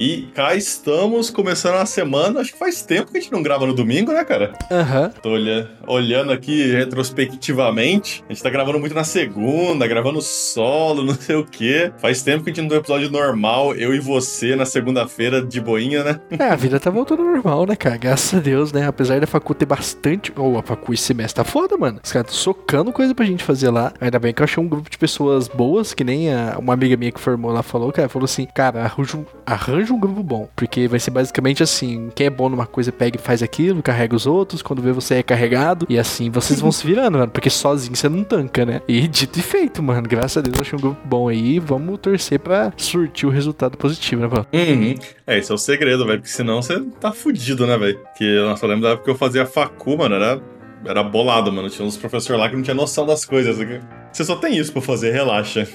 E cá estamos, começando a semana. Acho que faz tempo que a gente não grava no domingo, né, cara? Aham. Uhum. Tô olhando, olhando aqui retrospectivamente. A gente tá gravando muito na segunda, gravando solo, não sei o quê. Faz tempo que a gente não tem um episódio normal, eu e você, na segunda-feira, de boinha, né? É, a vida tá voltando ao normal, né, cara? Graças a Deus, né? Apesar da facu ter bastante. Ou oh, a facu esse semestre tá foda, mano. Os caras socando coisa pra gente fazer lá. Ainda bem que eu achei um grupo de pessoas boas, que nem a, uma amiga minha que formou lá falou, cara. Falou assim, cara, arranja, arranja arranja um grupo bom. Porque vai ser basicamente assim: quem é bom numa coisa pega e faz aquilo, carrega os outros. Quando vê você é carregado. E assim vocês vão se virando, mano. Porque sozinho você não tanca, né? E dito e feito, mano. Graças a Deus eu achei um grupo bom aí. Vamos torcer pra surtir o resultado positivo, né, mano? Uhum. É, esse é o segredo, velho. Porque senão você tá fudido, né, velho? Que eu só lembro da época que eu fazia facu, mano. Era era bolado, mano. Tinha uns professores lá que não tinha noção das coisas. Você só tem isso pra fazer, relaxa.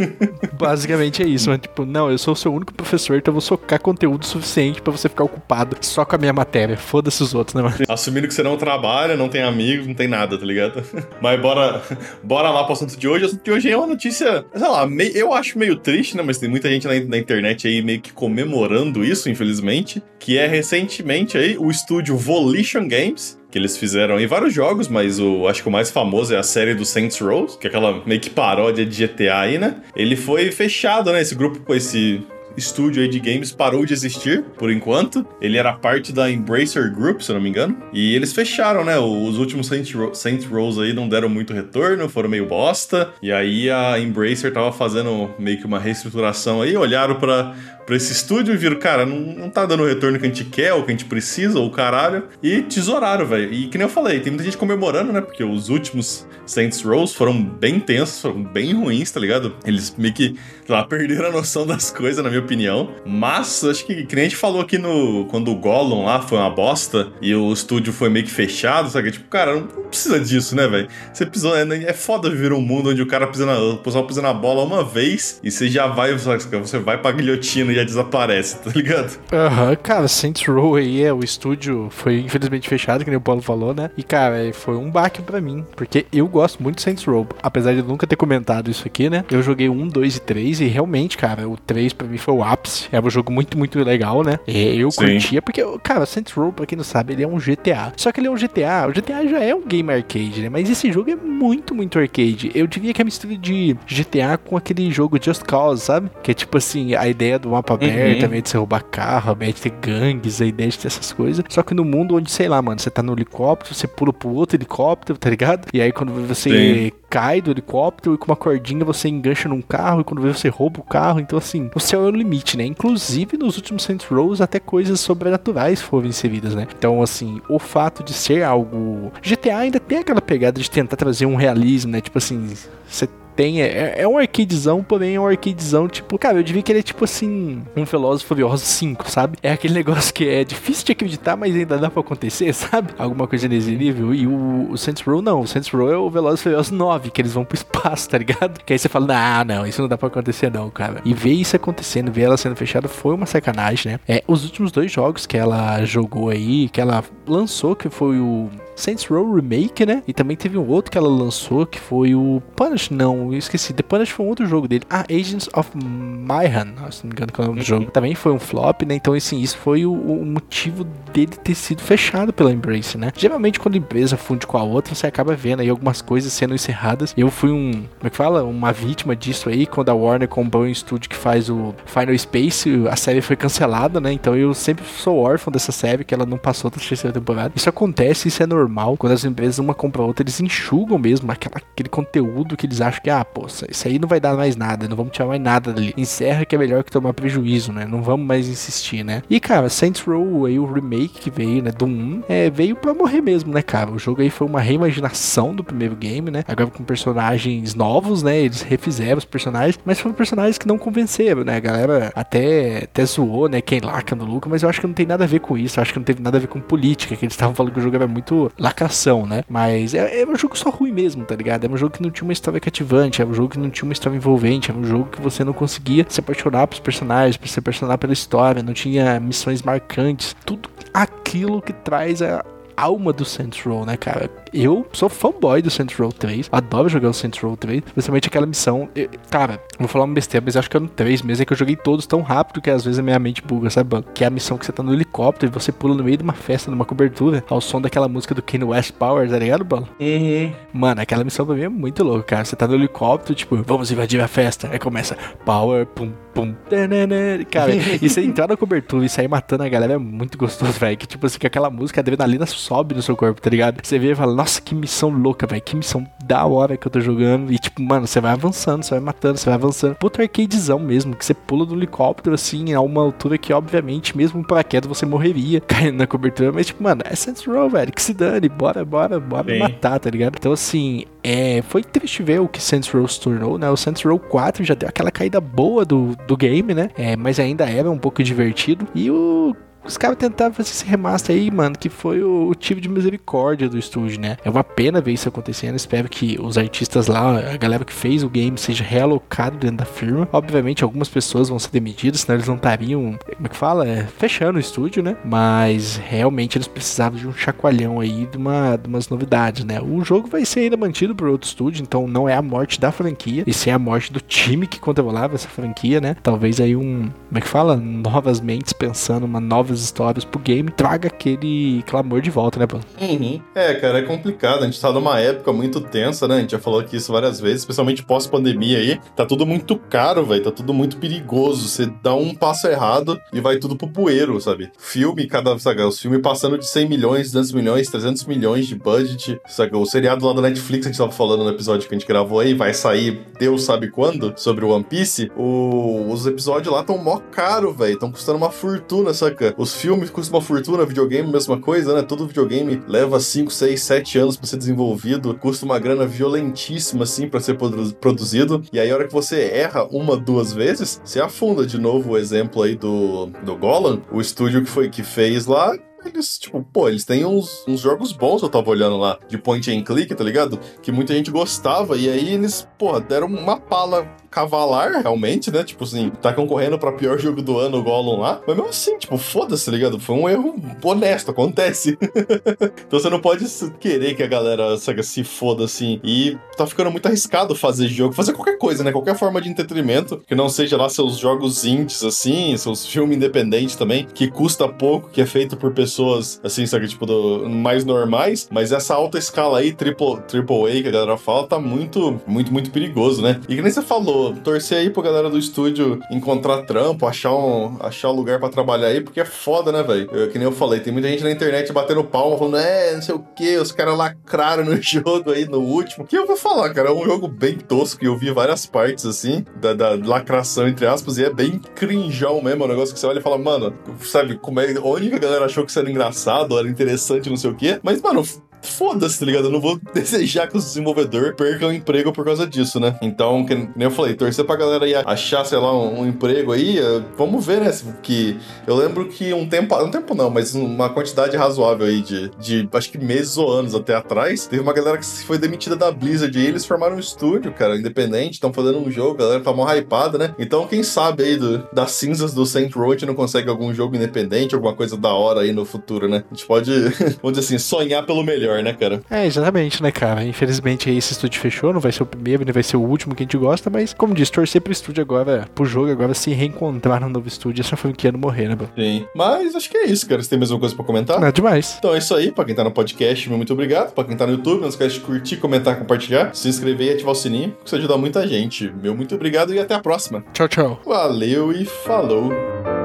Basicamente é isso, mano. Tipo, não, eu sou o seu único professor, então eu vou socar conteúdo suficiente para você ficar ocupado só com a minha matéria. Foda-se os outros, né, mano? Assumindo que você não trabalha, não tem amigos, não tem nada, tá ligado? Mas bora, bora lá pro assunto de hoje. O assunto de hoje é uma notícia, sei lá, meio, eu acho meio triste, né? Mas tem muita gente na, na internet aí meio que comemorando isso, infelizmente. Que é recentemente aí o estúdio Volition Games que eles fizeram em vários jogos, mas o acho que o mais famoso é a série do Saints Row, que é aquela meio que paródia de GTA aí, né? Ele foi fechado, né? Esse grupo esse estúdio aí de games parou de existir por enquanto. Ele era parte da Embracer Group, se eu não me engano. E eles fecharam, né? Os últimos Saints, Ro Saints Rows aí não deram muito retorno, foram meio bosta. E aí a Embracer tava fazendo meio que uma reestruturação aí, olharam para pra esse estúdio e viram, cara, não, não tá dando o retorno que a gente quer, ou que a gente precisa, ou caralho. E tesouraram, velho. E que nem eu falei, tem muita gente comemorando, né? Porque os últimos Saints Rows foram bem tensos, foram bem ruins, tá ligado? Eles meio que, lá, perderam a noção das coisas, na minha opinião. Mas, acho que, que nem a gente falou aqui no. Quando o Gollum lá foi uma bosta e o estúdio foi meio que fechado, sabe? Tipo, cara, não, não precisa disso, né, velho? Você precisa. É, é foda viver um mundo onde o cara pisa na, o pessoal pisa na bola uma vez e você já vai, você vai pra guilhotina e já desaparece, tá ligado? Aham, uhum, cara, Saints Row aí é o estúdio foi infelizmente fechado, que nem o Paulo falou, né? E cara, foi um baque para mim, porque eu gosto muito de Saints Row, apesar de nunca ter comentado isso aqui, né? Eu joguei um, dois e três e realmente, cara, o três para mim foi o ápice. É um jogo muito, muito legal, né? Eu Sim. curtia, porque, cara, Saints Row, pra quem não sabe, ele é um GTA. Só que ele é um GTA, o GTA já é um game arcade, né? Mas esse jogo é muito, muito arcade. Eu diria que é mistura de GTA com aquele jogo Just Cause, sabe? Que é tipo assim, a ideia do mapa aberta, uhum. a de você roubar carro, a de ter gangues, a ideia de ter essas coisas. Só que no mundo onde, sei lá, mano, você tá no helicóptero, você pula pro outro helicóptero, tá ligado? E aí quando você Sim. Cai do helicóptero e com uma cordinha você engancha num carro e quando você rouba o carro. Então, assim, o céu é o limite, né? Inclusive nos últimos Saints Rows até coisas sobrenaturais foram inseridas, né? Então, assim, o fato de ser algo. GTA ainda tem aquela pegada de tentar trazer um realismo, né? Tipo assim, você tem. É, é um arcadezão, porém é um arcadezão, tipo, cara, eu diria que ele é tipo assim, um Velozes Furiosos 5, sabe? É aquele negócio que é difícil de acreditar, mas ainda dá pra acontecer, sabe? Alguma coisa nesse nível. E o, o Saints Row não, o Saints Row é o Velozes Furiosos 9, que eles vão pro espaço, tá ligado? Que aí você fala, ah, não, isso não dá pra acontecer não, cara. E ver isso acontecendo, ver ela sendo fechada foi uma sacanagem, né? É, os últimos dois jogos que ela jogou aí, que ela lançou, que foi o Saints Row Remake, né? E também teve um outro que ela lançou que foi o Punish, não, eu esqueci. The Punish foi um outro jogo dele. Ah, Agents of Mayhem, se não me engano que é o nome do jogo. Uhum. Também foi um flop, né? Então, assim, isso foi o, o, motivo dele ter sido fechado pela Embrace, né? Geralmente, quando a empresa funde com a outra, você acaba vendo aí algumas coisas sendo encerradas. Eu fui um, como é que fala? Uma vítima disso aí, quando a Warner comprou um estúdio que faz o Final Space, a série foi cancelada, né? Então eu sempre sou órfão dessa série, que ela não passou da terceira temporada. Isso acontece, isso é normal normal. Quando as empresas uma compra a outra, eles enxugam mesmo aquela, aquele conteúdo que eles acham que, ah, pô, isso aí não vai dar mais nada, não vamos tirar mais nada dali. Encerra que é melhor que tomar prejuízo, né? Não vamos mais insistir, né? E, cara, Saints Row aí, o remake que veio, né, do 1, é, veio pra morrer mesmo, né, cara? O jogo aí foi uma reimaginação do primeiro game, né? Agora com personagens novos, né? Eles refizeram os personagens, mas foram personagens que não convenceram, né? A galera até, até zoou, né? Quem laca no Luca, mas eu acho que não tem nada a ver com isso. Eu acho que não teve nada a ver com política, que eles estavam falando que o jogo era muito lacração, né? Mas é, é, um jogo só ruim mesmo, tá ligado? É um jogo que não tinha uma história cativante, é um jogo que não tinha uma história envolvente, é um jogo que você não conseguia se apaixonar pelos personagens, se apaixonar pela história, não tinha missões marcantes, tudo aquilo que traz a, alma do Saints Row, né, cara? Eu sou fanboy do Saints Row 3, adoro jogar o Saints Row 3, principalmente aquela missão. Eu, cara, vou falar uma besteira, mas acho que é no 3 mesmo, é que eu joguei todos tão rápido que às vezes a minha mente buga, sabe? Que é a missão que você tá no helicóptero e você pula no meio de uma festa, numa cobertura, ao som daquela música do Kanye West Power, tá ligado, Bolo? Uhum. Mano, aquela missão pra mim é muito louca, cara. Você tá no helicóptero, tipo, vamos invadir a festa. Aí começa Power, pum, pum, tanana. Cara, e você entrar na cobertura e sair matando a galera é muito gostoso, velho. Que tipo assim, que aquela música, a adrenalina sobe no seu corpo, tá ligado? Você vê e fala, nossa, que missão louca, velho. Que missão da hora que eu tô jogando. E tipo, mano, você vai avançando, você vai matando, você vai avançando. Puta arcadezão mesmo, que você pula do helicóptero assim, a uma altura que, obviamente, mesmo para queda você morreria caindo na cobertura. Mas, tipo, mano, é Saints Row, velho. Que se dane, bora, bora, bora Sim. matar, tá ligado? Então, assim, é, foi triste ver o que Saints Row se tornou, né? O Saints Row 4 já deu aquela caída boa do, do game, né? É, mas ainda era um pouco divertido. E o os caras tentaram fazer esse remaster aí, mano, que foi o, o tipo de misericórdia do estúdio, né? É uma pena ver isso acontecendo. Espero que os artistas lá, a galera que fez o game, seja realocado dentro da firma. Obviamente, algumas pessoas vão ser demitidas, senão eles não estariam, como é que fala? É, fechando o estúdio, né? Mas realmente eles precisavam de um chacoalhão aí, de, uma, de umas novidades, né? O jogo vai ser ainda mantido por outro estúdio, então não é a morte da franquia, e sim a morte do time que controlava essa franquia, né? Talvez aí um, como é que fala? Novas mentes pensando uma novas histórias pro game, traga aquele clamor de volta, né, mano? Uhum. É, cara, é complicado. A gente tá numa época muito tensa, né? A gente já falou aqui isso várias vezes, especialmente pós-pandemia aí. Tá tudo muito caro, velho. Tá tudo muito perigoso. Você dá um passo errado e vai tudo pro bueiro, sabe? Filme, cada. Sabe, os filmes passando de 100 milhões, 200 milhões, 300 milhões de budget. Sabe? O seriado lá da Netflix, a gente tava falando no episódio que a gente gravou aí, vai sair Deus sabe quando, sobre o One Piece. O... Os episódios lá tão mó caro, velho. Tão custando uma fortuna, saca? Os filmes custam uma fortuna, videogame, mesma coisa, né? Todo videogame leva 5, 6, 7 anos pra ser desenvolvido, custa uma grana violentíssima, assim, pra ser produ- produzido. E aí, a hora que você erra uma, duas vezes, você afunda de novo o exemplo aí do, do Golan, o estúdio que foi que fez lá. Eles, tipo, pô, eles têm uns, uns jogos bons, eu tava olhando lá, de point and click, tá ligado? Que muita gente gostava, e aí eles, porra, deram uma pala cavalar, realmente, né? Tipo assim, tá concorrendo pra pior jogo do ano o Gollum lá. Mas mesmo assim, tipo, foda-se, tá ligado? Foi um erro honesto, acontece. então você não pode querer que a galera sabe, se foda assim. E tá ficando muito arriscado fazer jogo, fazer qualquer coisa, né? Qualquer forma de entretenimento, que não seja lá seus jogos indies, assim, seus filmes independentes também, que custa pouco, que é feito por pessoas, assim, sabe, tipo, do- mais normais. Mas essa alta escala aí, triple, triple A, que a galera fala, tá muito, muito, muito perigoso, né? E que nem você falou, torcer aí pra galera do estúdio encontrar trampo, achar um, achar um lugar pra trabalhar aí, porque é foda, né, velho? Que nem eu falei, tem muita gente na internet batendo palma, falando, é, não sei o que, os caras lacraram no jogo aí no último. Que eu vou falar, cara, é um jogo bem tosco, e eu vi várias partes, assim, da, da lacração, entre aspas, e é bem crinjão mesmo, é um negócio que você olha e fala, mano, sabe, como é, onde a galera achou que isso era engraçado, era interessante, não sei o quê, mas, mano, Foda-se, tá ligado? Eu não vou desejar que os desenvolvedores percam emprego por causa disso, né? Então, que nem eu falei, torcer pra galera aí achar, sei lá, um, um emprego aí, vamos ver, né? Que eu lembro que um tempo, um tempo não, mas uma quantidade razoável aí de, de acho que meses ou anos até atrás, teve uma galera que foi demitida da Blizzard e eles formaram um estúdio, cara, independente, estão fazendo um jogo, a galera tá mó hypada, né? Então, quem sabe aí do- das cinzas do Saint Row a gente não consegue algum jogo independente, alguma coisa da hora aí no futuro, né? A gente pode, vamos dizer assim, sonhar pelo melhor, né, cara? É, exatamente, né, cara? Infelizmente aí esse estúdio fechou, não vai ser o primeiro, nem vai ser o último que a gente gosta, mas, como disse, torcer pro estúdio agora, pro jogo agora se reencontrar no novo estúdio, essa franquia não morrer, né, mano? Sim. Mas acho que é isso, cara. Você tem mais alguma coisa pra comentar? Nada demais. Então é isso aí, pra quem tá no podcast, meu muito obrigado. Pra quem tá no YouTube, não esquece de curtir, comentar, compartilhar, se inscrever e ativar o sininho, que isso ajuda muita gente. Meu muito obrigado e até a próxima. Tchau, tchau. Valeu e falou!